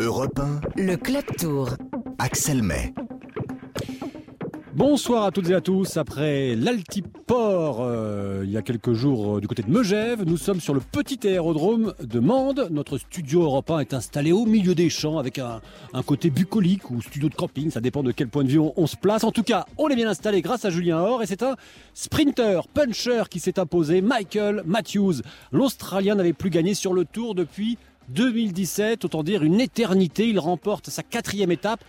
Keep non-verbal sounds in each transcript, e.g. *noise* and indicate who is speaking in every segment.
Speaker 1: Europe 1,
Speaker 2: Le Club Tour.
Speaker 1: Axel May.
Speaker 3: Bonsoir à toutes et à tous. Après l'Altiport, euh, il y a quelques jours euh, du côté de Megève, nous sommes sur le petit aérodrome de Mende. Notre studio européen est installé au milieu des champs avec un, un côté bucolique ou studio de camping. Ça dépend de quel point de vue on, on se place. En tout cas, on est bien installé grâce à Julien Or et c'est un sprinter, puncher qui s'est imposé, Michael Matthews. L'Australien n'avait plus gagné sur le tour depuis 2017, autant dire une éternité. Il remporte sa quatrième étape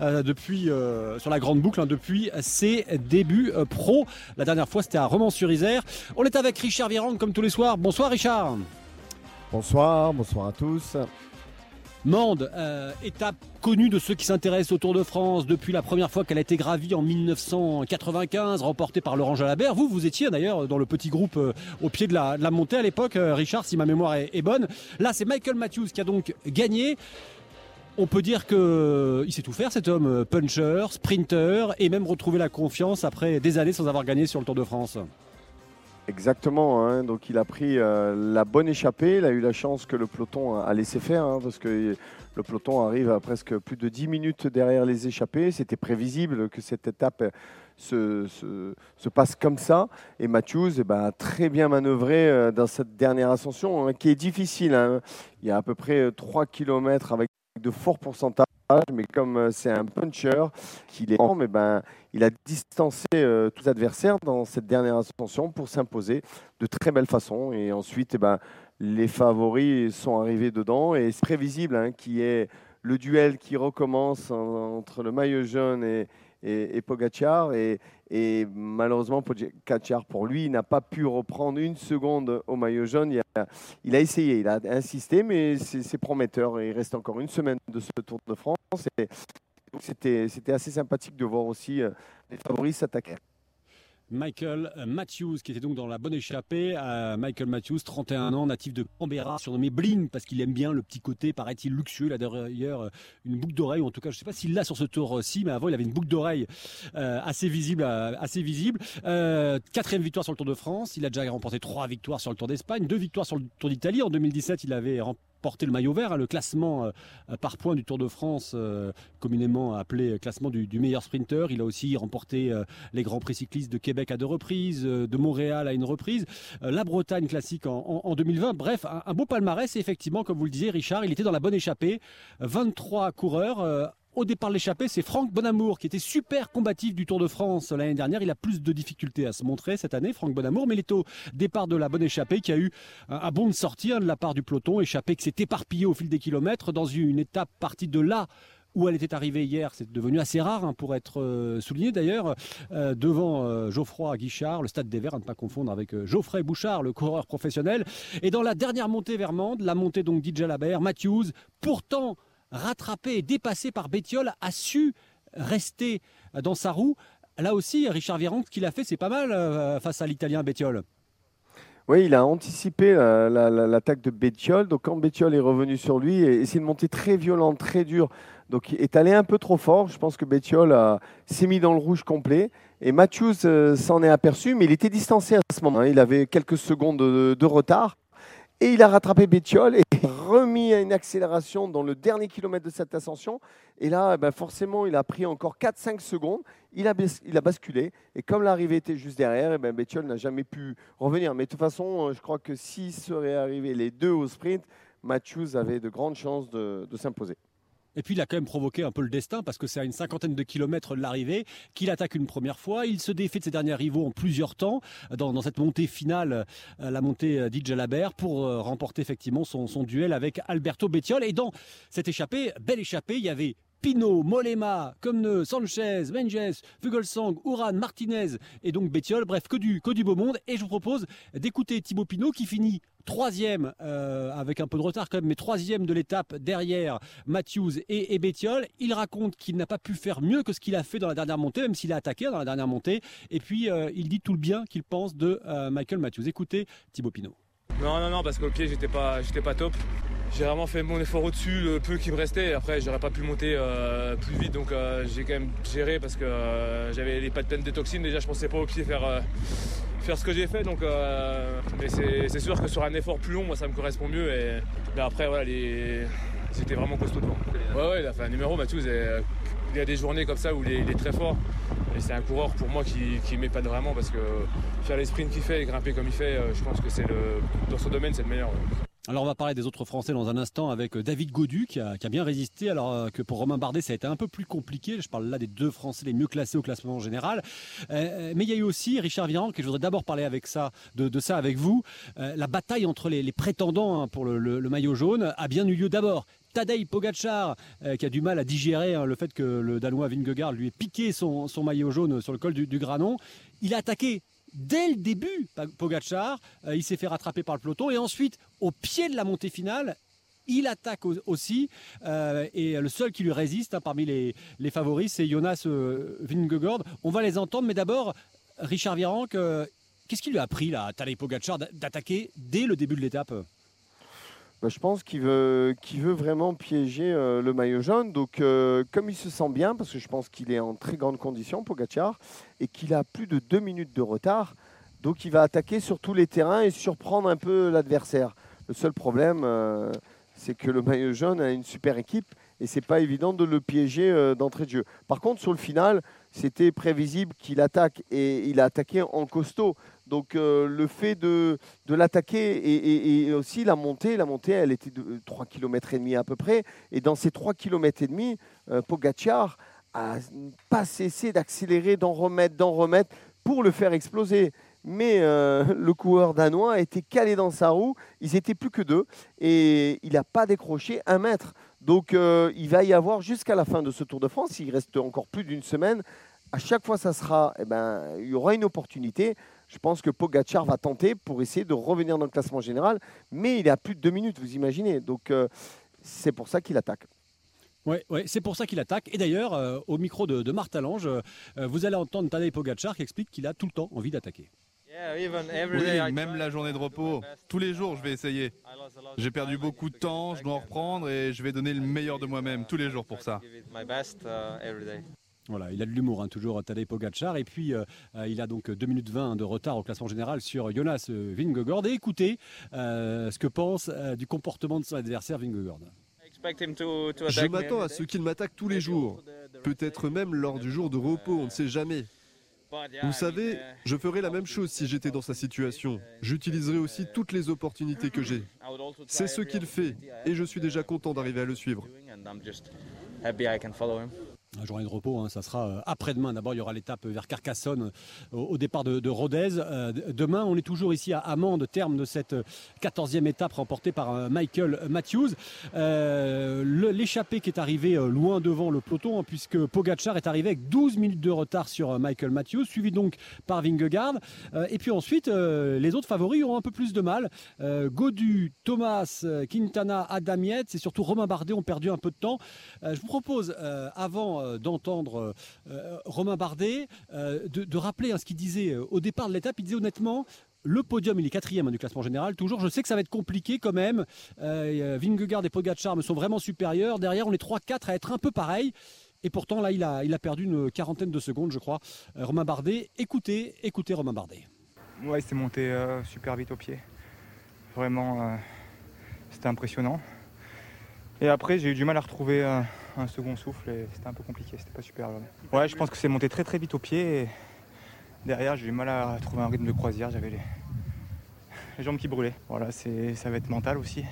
Speaker 3: euh, depuis euh, sur la grande boucle hein, depuis ses débuts euh, pro. La dernière fois, c'était à Romans-sur-Isère. On est avec Richard Virang comme tous les soirs. Bonsoir Richard.
Speaker 4: Bonsoir, bonsoir à tous.
Speaker 3: Mende, euh, étape connue de ceux qui s'intéressent au Tour de France depuis la première fois qu'elle a été gravie en 1995, remportée par Laurent Jalabert. Vous, vous étiez d'ailleurs dans le petit groupe euh, au pied de la, montée à l'époque, euh, Richard, si ma mémoire est, bonne. Là, c'est Michael Matthews qui a donc gagné. On peut dire que il sait tout faire cet homme, puncher, sprinter et même retrouver la confiance après des années sans avoir gagné sur le Tour de France.
Speaker 4: Exactement, hein, donc il a pris euh, la bonne échappée, il a eu la chance que le peloton a laissé faire, hein, parce que le peloton arrive à presque plus de 10 minutes derrière les échappées, c'était prévisible que cette étape se, se- se passe comme ça, et Matthews eh ben, a très bien manœuvré euh, dans cette dernière ascension, hein, qui est difficile, il y a à peu près 3 km avec de forts pourcentages, mais comme euh, c'est un puncher, qu'il est en, mais ben, il a distancé euh, tous adversaires dans cette dernière ascension pour s'imposer de très belle façon. Et ensuite, eh ben, les favoris sont arrivés dedans et c'est prévisible hein, qu'il y ait le duel qui recommence en- entre le maillot jaune et, et, et Pogacar. Et, et malheureusement, Pogacar, pour lui, n'a pas pu reprendre une seconde au maillot jaune. Il a, il a essayé, il a insisté, mais c'est prometteur. Et il reste encore une semaine de ce Tour de France. C'était assez sympathique de voir aussi euh, les favoris s'attaquer.
Speaker 3: Michael Matthews, qui était donc dans la bonne échappée. Euh, Michael Matthews, 31 ans, natif de Canberra, surnommé Bling, parce qu'il aime bien le petit côté, paraît-il, luxueux. Il a d'ailleurs euh, une boucle d'oreille, ou en tout cas, je ne sais pas s'il l'a sur ce tour-ci, mais avant, il avait une boucle d'oreille euh, assez visible. euh, assez visible. Euh, quatrième victoire sur le Tour de France. Il a déjà remporté trois victoires sur le Tour d'Espagne, deux victoires sur le Tour d'Italie. En 2017, il avait remporté le maillot vert, hein, le classement euh, par points du Tour de France, euh, communément appelé classement du, meilleur sprinter. Il a aussi remporté euh, les Grands Prix cyclistes de Québec à deux reprises, euh, de Montréal à une reprise, euh, la Bretagne classique en 2020. Bref, un, un beau palmarès. Et effectivement, comme vous le disiez, Richard, il était dans la bonne échappée. 23 coureurs. Au départ l'échappée, c'est Franck Bonamour qui était super combatif du Tour de France l'année dernière. Il a plus de difficultés à se montrer cette année, Franck Bonamour, mais il est au départ de la bonne échappée qui a eu un, bond de sortie hein, de la part du peloton. Échappée qui s'est éparpillée au fil des kilomètres dans une étape partie de là où elle était arrivée hier, c'est devenu assez rare hein, pour être euh, souligné d'ailleurs, euh, devant euh, Geoffroy Guichard, le stade des Verts, à ne pas confondre avec Geoffrey Bouchard, le coureur professionnel. Et dans la dernière montée vers Mende, la montée donc d'Idja Labert, Matthews, pourtant rattrapé et dépassé par Bétiol, a su rester dans sa roue. Là aussi, Richard Virenque, ce qu'il a fait, c'est pas mal euh, face à l'Italien Bétiol.
Speaker 4: Oui, il a anticipé la- l'attaque de Bétiol. Donc quand Bétiol est revenu sur lui, et, c'est une montée très violente, très dure. Donc il est allé un peu trop fort. Je pense que Bétiol s'est mis dans le rouge complet. Et Matthews euh, s'en est aperçu, mais il était distancé à ce moment. Il avait quelques secondes de, de retard. Et il a rattrapé Bétiol et remis à une accélération dans le dernier kilomètre de cette ascension. Et là, eh ben, forcément, il a pris encore 4-5 secondes. Il a, basculé. Et comme l'arrivée était juste derrière, eh ben, Bétiol n'a jamais pu revenir. Mais de toute façon, euh, je crois que s'ils seraient arrivés les deux au sprint, Matthews avait de grandes chances de s'imposer.
Speaker 3: Et puis il a quand même provoqué un peu le destin parce que c'est à une cinquantaine de kilomètres de l'arrivée qu'il attaque une première fois. Il se défait de ses derniers rivaux en plusieurs temps dans, cette montée finale, euh, la montée euh, d'Idja Labert, pour euh, remporter effectivement son, son duel avec Alberto Bettiol. Et dans cette échappée, belle échappée, il y avait Pinot, Molema, Comneux, Sanchez, Menges, Fugelsang, Uran, Martinez et donc Bettiol. Bref, que du, beau monde. Et je vous propose d'écouter Thibaut Pinot qui finit troisième, euh, avec un peu de retard quand même, mais troisième de l'étape derrière Matthews et, et. Il raconte qu'il n'a pas pu faire mieux que ce qu'il a fait dans la dernière montée, même s'il a attaqué dans la dernière montée. Et puis, euh, il dit tout le bien qu'il pense de euh, Michael Matthews. Écoutez Thibaut Pinot.
Speaker 5: Non, non, non, parce qu'au pied, j'étais pas, j'étais pas top. J'ai vraiment fait mon effort au-dessus, le peu qui me restait. Après, j'aurais pas pu monter euh, plus vite, donc euh, j'ai quand même géré parce que euh, j'avais les pattes pleines de toxines. Déjà, je pensais pas au pied faire, euh, faire ce que j'ai fait. Donc, euh, mais c'est sûr que sur un effort plus long, moi, ça me correspond mieux. Et, après, voilà, c'était vraiment costaud devant. Ouais, ouais, il a fait un numéro, Mathieu. Il y a des journées comme ça où il est, très fort. Et c'est un coureur pour moi qui, qui vraiment parce que faire les sprints qu'il fait et grimper comme il fait, je pense que c'est le dans ce domaine c'est le meilleur.
Speaker 3: Alors on va parler des autres Français dans un instant avec euh, David Godu qui a, bien résisté alors euh, que pour Romain Bardet ça a été un peu plus compliqué. Je parle là des deux Français les mieux classés au classement général. Euh, mais il y a eu aussi Richard Virenque et je voudrais d'abord parler avec ça, de, ça avec vous. la bataille entre les, prétendants hein, pour le, maillot jaune a bien eu lieu d'abord. Tadej Pogacar, qui a du mal à digérer hein, le fait que le Danois Vingegaard lui ait piqué son, maillot jaune sur le col du, du Granon. Il a attaqué dès le début, Pogachar, euh, il s'est fait rattraper par le peloton et ensuite, au pied de la montée finale, il attaque aussi euh, et le seul qui lui résiste hein, parmi les, favoris, c'est Jonas euh. On va les entendre, mais d'abord, Richard Virenque, qu'est-ce qui lui a pris là, Tadej Pogacar d'attaquer dès le début de l'étape?
Speaker 4: Bah, je pense qu'il veut, vraiment piéger euh, le maillot jaune. Donc, euh, comme il se sent bien, parce que je pense qu'il est en très grande condition, Pogacar, et qu'il a plus de deux minutes de retard, donc il va attaquer sur tous les terrains et surprendre un peu l'adversaire. Le seul problème, euh, c'est que le maillot jaune a une super équipe et c'est pas évident de le piéger d'entrée de jeu. Par contre, sur le final, c'était prévisible qu'il attaque et il a attaqué en costaud. Donc euh, le fait de, l'attaquer et, aussi la montée, la montée, elle était de 3 km et demi à peu près. Et dans ces 3 km et demi, euh, Pogacar a pas cessé d'accélérer, d'en remettre, d'en remettre pour le faire exploser. Mais euh, *laughs* le coureur danois a été calé dans sa roue. Ils étaient plus que deux et il n'a pas décroché un mètre. Donc il va y avoir jusqu'à la fin de ce Tour de France, il reste encore plus d'une semaine, à chaque fois ça sera, eh ben, il y aura une opportunité je pense que Pogacar va tenter pour essayer de revenir dans le classement général, mais il est à plus de deux minutes, vous imaginez. Donc euh, c'est pour ça qu'il attaque.
Speaker 3: Oui, ouais, c'est pour ça qu'il attaque. Et d'ailleurs, euh, au micro de, de Martha Lange, euh, vous allez entendre Tadej Pogacar qui explique qu'il a tout le temps envie d'attaquer.
Speaker 1: Oui, même la journée de repos, tous les jours je vais essayer. J'ai perdu beaucoup de temps, je dois en reprendre et je vais donner le meilleur de moi-même tous les jours pour ça.
Speaker 3: Voilà, il a de l'humour, hein, toujours Tadej Pogacar. Et puis, euh, euh, il a donc 2 minutes 20 de retard au classement général sur Jonas Vingegaard. Et écoutez euh, ce que pense du comportement de son adversaire Vingegaard.
Speaker 2: Je m'attends à ce qu'il m'attaque tous les jours, peut-être même lors du jour de repos, on ne sait jamais. Vous savez, je ferai la même chose si j'étais dans sa situation. J'utiliserai aussi toutes les opportunités que j'ai. C'est ce qu'il fait et je suis déjà content d'arriver à le suivre.
Speaker 3: Journée de repos, hein, ça sera euh, après-demain. D'abord, il y aura l'étape vers Carcassonne euh, au, départ de, Rodez. Euh, demain, on est toujours ici à Amande, terme de cette 14e étape remportée par Michael Matthews. L'échappée qui est arrivé loin devant le peloton, hein, puisque Pogachar est arrivé avec 12 minutes de retard sur Michael Matthews, suivi donc par Vingegaard. et puis ensuite, les autres favoris auront un peu plus de mal. Godu, Thomas, Quintana, Adam et surtout Romain Bardet ont perdu un peu de temps. je vous propose, avant euh, d'entendre euh, euh, Romain Bardet, de, rappeler hein, ce qu'il disait au départ de l'étape. Il disait honnêtement, le podium, il est quatrième hein, du classement général. Toujours, je sais que ça va être compliqué quand même. Vingegaard et Pogacar sont vraiment supérieurs. Derrière, on est 3-4 à être un peu pareil. Et pourtant, là, il a, il a perdu une quarantaine de secondes, je crois. Romain Bardet, écoutez, écoutez Romain Bardet.
Speaker 6: Ouais, il s'est monté super vite au pied. Vraiment, c'était impressionnant. Et après, j'ai eu du mal à retrouver un second souffle et c'était un peu compliqué, c'était pas super. Ouais, je pense que c'est monté très très vite au pied et derrière j'ai eu mal à trouver un rythme de croisière, j'avais les... jambes qui brûlaient. Voilà, c'est ça va être mental aussi.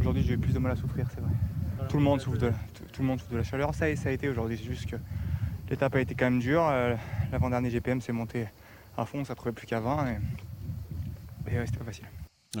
Speaker 6: Aujourd'hui j'ai eu plus de mal à souffrir, c'est vrai. Tout le monde souffre de, tout, le monde souffre de la chaleur, ça, ça a été aujourd'hui, c'est juste que l'étape a été quand même dure. Euh, l'avant-dernier GPM s'est monté à fond, ça trouvait plus qu'à 20 et, et c'était pas facile.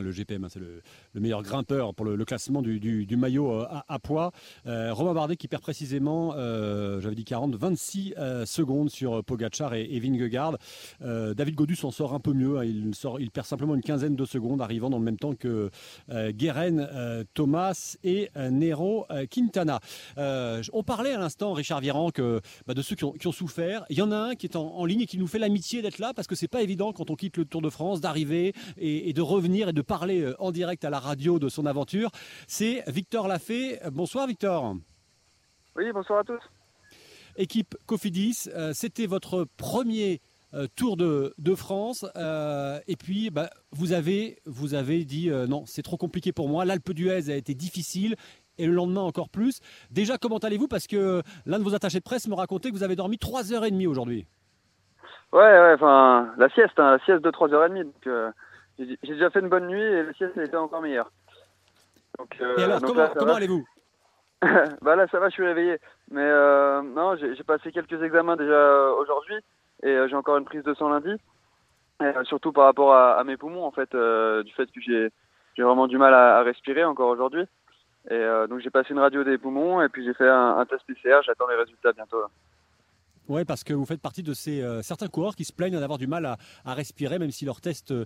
Speaker 3: Le GPM, hein, c'est le, meilleur grimpeur pour le, classement du, maillot euh, à, poids. Euh, Romain Bardet qui perd précisément, euh, j'avais dit 40, 26 secondes sur Pogachar et, Vingegaard. David Godu s'en sort un peu mieux. Hein. il, perd simplement une quinzaine de secondes, arrivant dans le même temps que Guérin Thomas et Nero Quintana. on parlait à l'instant, Richard Viran, que, bah, de ceux qui ont, souffert. Il y en a un qui est en, ligne et qui nous fait l'amitié d'être là parce que c'est pas évident quand on quitte le Tour de France d'arriver et, et de revenir et de parler euh, en direct à la radio de son aventure. C'est Victor Lafay. Bonsoir Victor.
Speaker 7: Oui, bonsoir à tous.
Speaker 3: Équipe Cofidis, euh, c'était votre premier euh, Tour de, France. et puis, bah, vous, avez, vous avez dit non, c'est trop compliqué pour moi. L'Alpe d'Huez a été difficile. et le lendemain encore plus. Déjà, comment allez-vous? Parce que l'un de vos attachés de presse me racontait que vous avez dormi 3h30 aujourd'hui.
Speaker 7: Ouais, ouais, enfin, la sieste, hein, la sieste de 3h30. Donc, euh, j'ai déjà fait une bonne nuit et la sieste était encore meilleure.
Speaker 3: Donc, euh, et alors, comment, allez-vous? *laughs*
Speaker 7: Bah là, ça va, je suis réveillé. Mais euh, non, j'ai passé quelques examens déjà aujourd'hui et j'ai encore une prise de sang lundi. surtout par rapport à, mes poumons, en fait, du fait que j'ai vraiment du mal à, respirer encore aujourd'hui. Et donc j'ai passé une radio des poumons et puis j'ai fait un, un test PCR. J'attends les résultats bientôt.
Speaker 3: Oui, parce que vous faites partie de ces euh, certains coureurs qui se plaignent d'avoir du mal à, respirer, même si leurs tests euh,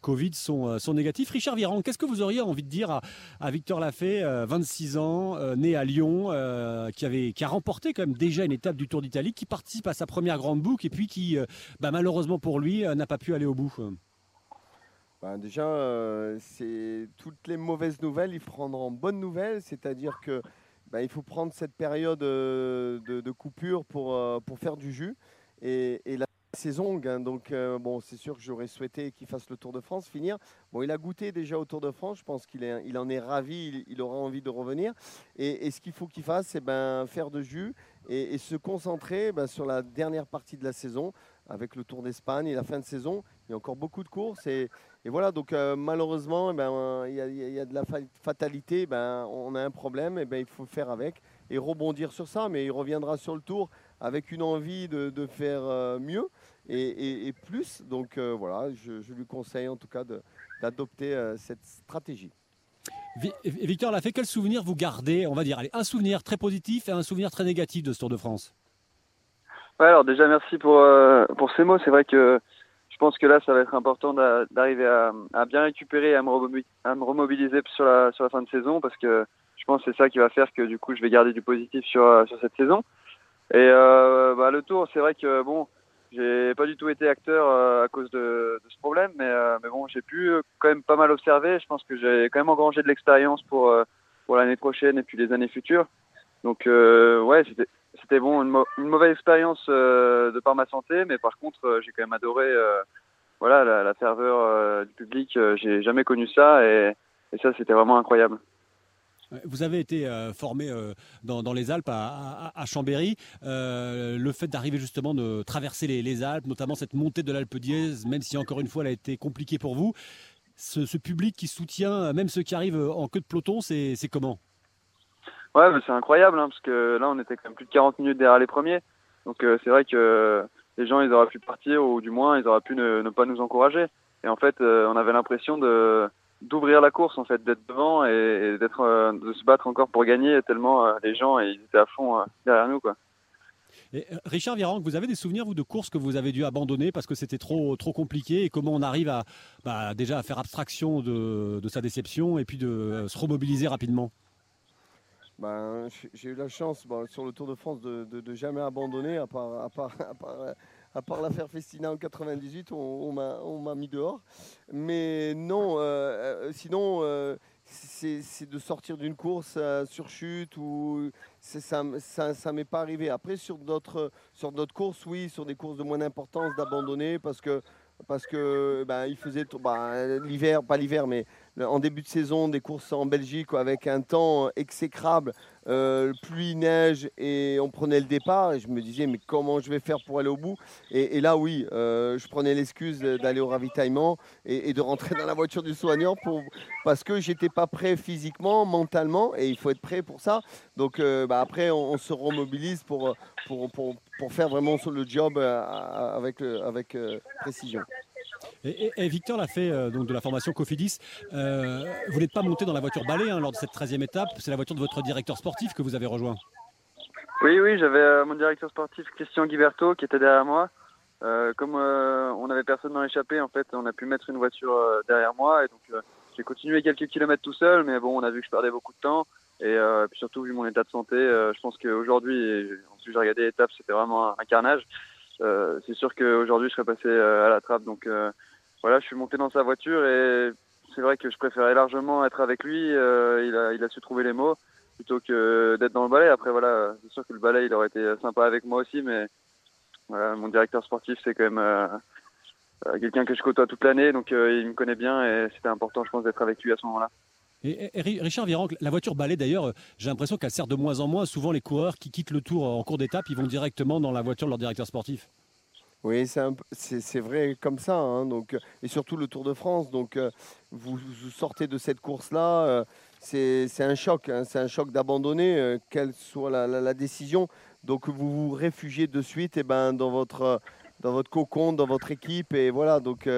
Speaker 3: Covid sont, euh, négatifs. Richard Viran, qu'est-ce que vous auriez envie de dire à, Victor Lafay, 26 ans, né à Lyon, qui, avait, qui a remporté quand même déjà une étape du Tour d'Italie, qui participe à sa première grande boucle et puis qui, bah, malheureusement pour lui, n'a pas pu aller au bout
Speaker 4: ben Déjà, c'est toutes les mauvaises nouvelles, il prendre en bonnes nouvelles, c'est-à-dire que bah, il faut prendre cette période euh, de, coupure pour, euh, pour faire du jus. Et, la saison, hein, donc euh, bon, c'est sûr que j'aurais souhaité qu'il fasse le Tour de France, finir. Bon, il a goûté déjà au Tour de France, je pense qu'il il en est ravi, il, aura envie de revenir. Et, ce qu'il faut qu'il fasse, c'est ben, faire de jus et, se concentrer ben, sur la dernière partie de la saison avec le Tour d'Espagne et la fin de saison. Il y a encore beaucoup de courses voilà, donc euh, malheureusement, eh ben, il, y a, de la fatalité, ben, on a un problème, et ben, il faut faire avec et rebondir sur ça, mais il reviendra sur le Tour avec une envie de, faire euh, mieux et, plus. Donc euh, voilà, je, lui conseille en tout cas d'adopter cette stratégie.
Speaker 3: Victor fait quel souvenir vous gardez On va dire, allez, un souvenir très positif et un souvenir très négatif de ce Tour de France?
Speaker 7: Alors déjà merci pour, euh, pour ces mots. C'est vrai que je pense que là, ça va être important d'arriver à, bien récupérer et à me, remobiliser sur la, fin de saison parce que je pense que c'est ça qui va faire que du coup, je vais garder du positif sur, euh, cette saison. Et euh, bah, le tour, c'est vrai que bon, j'ai pas du tout été acteur à cause de, ce problème, mais, bon, j'ai pu quand même pas mal observer. Je pense que j'ai quand même engrangé de l'expérience pour, pour l'année prochaine et puis les années futures. Donc ouais, c'était bon, une, mauvaise expérience euh, de par ma santé, mais par contre, euh, j'ai quand même adoré euh, voilà, la, ferveur du public. j'ai jamais connu ça et, ça, c'était vraiment incroyable.
Speaker 3: Vous avez été formé dans, les Alpes à, Chambéry. le fait d'arriver justement de traverser les, Alpes, notamment cette montée de l'Alpe d'Huez, même si encore une fois elle a été compliquée pour vous, ce, ce public qui soutient même ceux qui arrivent en queue de peloton, c'est comment?
Speaker 7: Ouais, mais c'est incroyable, hein, parce que là, on était quand même plus de 40 minutes derrière les premiers. Donc euh, c'est vrai que les gens, ils auraient pu partir, ou du moins, ils auraient pu ne, pas nous encourager. Et en fait, euh, on avait l'impression d'ouvrir la course, en fait, d'être devant et, d'être euh, de se battre encore pour gagner, tellement les gens, étaient à fond derrière nous, quoi.
Speaker 3: Et Richard Virenque, vous avez des souvenirs vous de courses que vous avez dû abandonner parce que c'était trop trop compliqué et comment on arrive à bah, déjà à faire abstraction de, sa déception et puis de se remobiliser rapidement?
Speaker 4: Ben, j'ai eu la chance sur le Tour de France de, de, jamais abandonner, à part, à part, *laughs* à part, l'affaire Festina en 98, on, on m'a mis dehors. Mais non, euh, euh, sinon, euh, c'est de sortir d'une course sur chute ou ça ne m'est pas arrivé. Après, sur d'autres courses, oui, sur des courses de moins d'importance, d'abandonner parce que parce que ben, il faisait bah, l'hiver, pas l'hiver, mais en début de saison des courses en Belgique avec un temps exécrable, euh, pluie, neige, et on prenait le départ. Et je me disais, mais comment je vais faire pour aller au bout? Et, là, oui, euh, je prenais l'excuse d'aller au ravitaillement et, de rentrer dans la voiture du soignant parce que j'étais pas prêt physiquement, mentalement, et il faut être prêt pour ça. Donc euh, bah, après, on, se remobilise pour, faire vraiment le job avec précision.
Speaker 3: Et, Victor l'a fait euh, donc de la formation Cofidis. Euh, vous n'êtes pas monté dans la voiture balai hein, lors de cette 13e étape. C'est la voiture de votre directeur sportif que vous avez rejoint.
Speaker 7: Oui, oui, j'avais euh, mon directeur sportif Christian Guiberto qui était derrière moi. comme on n'avait personne dans l'échappée, en fait, on a pu mettre une voiture derrière moi. Et donc, j'ai continué quelques kilomètres tout seul, mais bon, on a vu que je perdais beaucoup de temps. Et puis surtout, vu mon état de santé, je pense qu'aujourd'hui, ensuite j'ai regardé l'étape, c'était vraiment un carnage. Euh, c'est sûr qu'aujourd'hui je serais passé euh, à la trappe. Donc euh, voilà, je suis monté dans sa voiture et c'est vrai que je préférais largement être avec lui. il, a, su trouver les mots plutôt que d'être dans le balai. Après voilà, c'est sûr que le balai il aurait été sympa avec moi aussi, mais mon directeur sportif c'est quand même quelqu'un que je côtoie toute l'année, donc il me connaît bien et c'était important je pense d'être avec lui à ce moment-là.
Speaker 3: Et, Richard Virenque, la voiture balai d'ailleurs, j'ai l'impression qu'elle sert de moins en moins. Souvent, les coureurs qui quittent le tour en cours d'étape, ils vont directement dans la voiture de leur directeur sportif.
Speaker 4: Oui, c'est vrai comme ça. Hein, donc, et surtout le Tour de France. Donc, euh, vous, sortez de cette course-là, euh, c'est un choc. Hein, c'est un choc d'abandonner, euh, quelle soit la, décision. Donc, vous vous réfugiez de suite eh ben, dans, votre, dans votre cocon, dans votre équipe. Et voilà, donc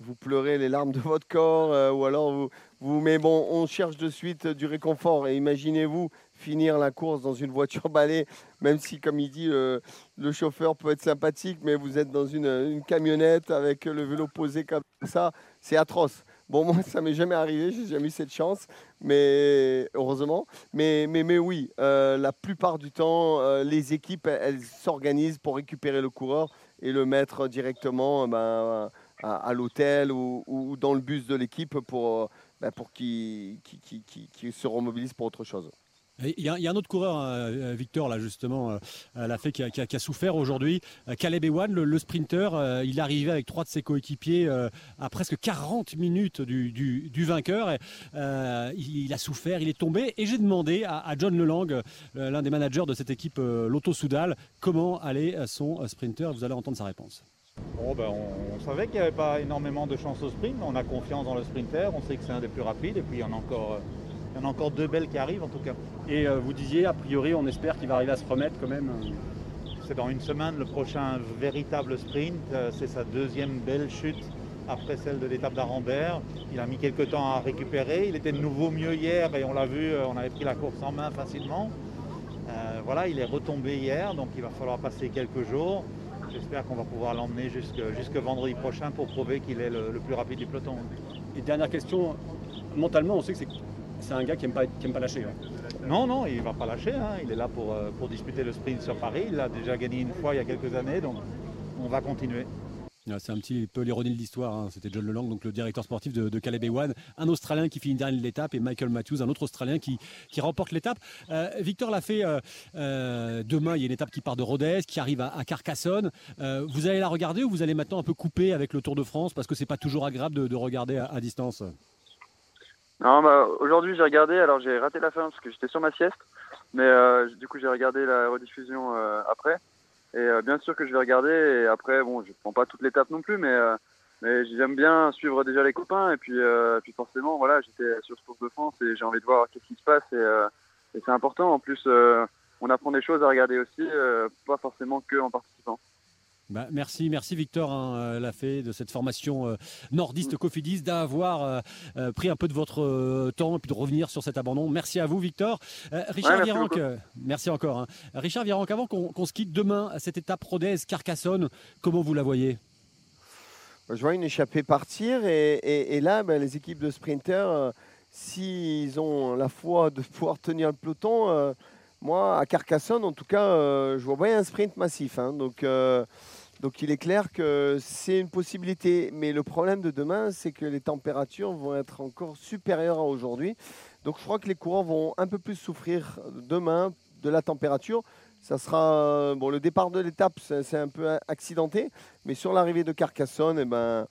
Speaker 4: vous pleurez les larmes de votre corps. ou alors, vous, mais bon, on cherche de suite du réconfort. Et imaginez-vous finir la course dans une voiture *laughs* balai, même si, comme il dit, le chauffeur peut être sympathique, mais vous êtes dans une, camionnette avec le vélo posé comme ça, c'est atroce. Bon, *laughs* moi, ça m'est jamais arrivé, j'ai jamais eu cette chance, mais heureusement. Mais, mais, mais oui, euh, la plupart du temps, euh, les équipes, elles s'organisent pour récupérer le coureur et le mettre directement ben, à, l'hôtel ou, dans le bus de l'équipe pour, ben, pour qu'il se remobilise pour autre chose.
Speaker 3: Il y, a, un autre coureur, euh, euh, Victor, là justement, euh, la fait, qui, a, souffert aujourd'hui. Caleb Ewan, le, sprinter, il arrivé avec trois de ses coéquipiers à presque 40 minutes du, vainqueur. il, a souffert, il est tombé. Et j'ai demandé à, John Lelang, l'un des managers de cette équipe Lotto Soudal, comment allait son sprinter. Vous allez entendre sa réponse.
Speaker 8: Ben, on, savait qu'il n'y avait pas énormément de chance au sprint. On a confiance dans le sprinter. On sait que c'est un des plus rapides. Et puis il y en a encore il y en a encore deux belles qui arrivent en tout cas.
Speaker 3: Et euh, vous disiez, a priori, on espère qu'il va arriver à se remettre quand même.
Speaker 8: C'est dans une semaine le prochain véritable sprint. Euh, c'est sa deuxième belle chute après celle de l'étape d'Arambert. Il a mis quelques temps à récupérer. Il était de nouveau mieux hier et on l'a vu, euh, on avait pris la course en main facilement. voilà, il est retombé hier, donc il va falloir passer quelques jours. J'espère qu'on va pouvoir l'emmener jusque, vendredi prochain pour prouver qu'il est le, le, plus rapide du peloton.
Speaker 3: Et dernière question, mentalement, on sait que c'est un gars qui n'aime pas, pas lâcher.
Speaker 8: Non, non, il ne va pas lâcher. Hein. Il est là pour, euh, pour disputer le sprint sur Paris. Il a déjà gagné une fois il y a quelques années, donc on va continuer.
Speaker 3: C'est un petit peu l'ironie de l'histoire. Hein. C'était John Lelang, donc le directeur sportif de, Caleb Ewan, un Australien qui finit dernier de l'étape et Michael Matthews, un autre Australien qui, qui remporte l'étape. Euh, Victor l'a fait euh, demain. Il y a une étape qui part de Rodez, qui arrive à, Carcassonne. vous allez la regarder ou vous allez maintenant un peu couper avec le Tour de France parce que c'est pas toujours agréable de, regarder à distance?
Speaker 7: Non, bah, aujourd'hui j'ai regardé, alors j'ai raté la fin parce que j'étais sur ma sieste, mais euh, du coup j'ai regardé la rediffusion euh, après. Et euh, bien sûr que je vais regarder, et après, bon, je prends pas toute l'étape non plus, mais, mais j'aime bien suivre déjà les copains, et puis, puis forcément, voilà, j'étais sur ce Tour de France et j'ai envie de voir qu'est-ce qui se passe, et, et c'est important. En plus, on apprend des choses à regarder aussi, pas forcément que en participant.
Speaker 3: Bah, merci, merci Victor hein, euh, Lafay de cette formation euh, nordiste Cofidis d'avoir euh, pris un peu de votre temps et puis de revenir sur cet abandon. Merci à vous Victor. Richard ouais, merci encore. Hein. Richard Virenque, avant qu'on se quitte demain à cette étape Rodez Carcassonne, comment vous la voyez?
Speaker 4: Je vois une échappée partir et, là, ben, les équipes de sprinters, s'ils ont la foi de pouvoir tenir le peloton, moi à Carcassonne en tout cas, je vois bien un sprint massif. Hein. donc donc il est clair que c'est une possibilité. Mais le problème de demain, c'est que les températures vont être encore supérieures à aujourd'hui. Donc je crois que les coureurs vont un peu plus souffrir demain de la température. Ça sera bon. Le départ de l'étape, c'est un peu accidenté, mais sur l'arrivée de Carcassonne, eh ben,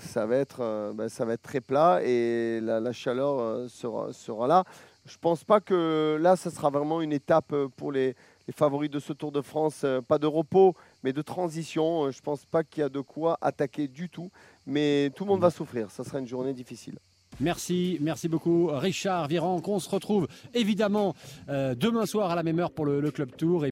Speaker 4: ça va être, euh, ben, ça va être très plat et la, chaleur euh, sera, sera là. Je pense pas que là, ça sera vraiment une étape pour les, favoris de ce Tour de France. Euh, pas de repos, mais de transition. Euh, je ne pense pas qu'il y a de quoi attaquer du tout. Mais tout le monde va souffrir. Ça sera une journée difficile.
Speaker 3: Merci, merci beaucoup Richard Viran. On se retrouve évidemment euh, demain soir à la même heure pour le, le Club Tour.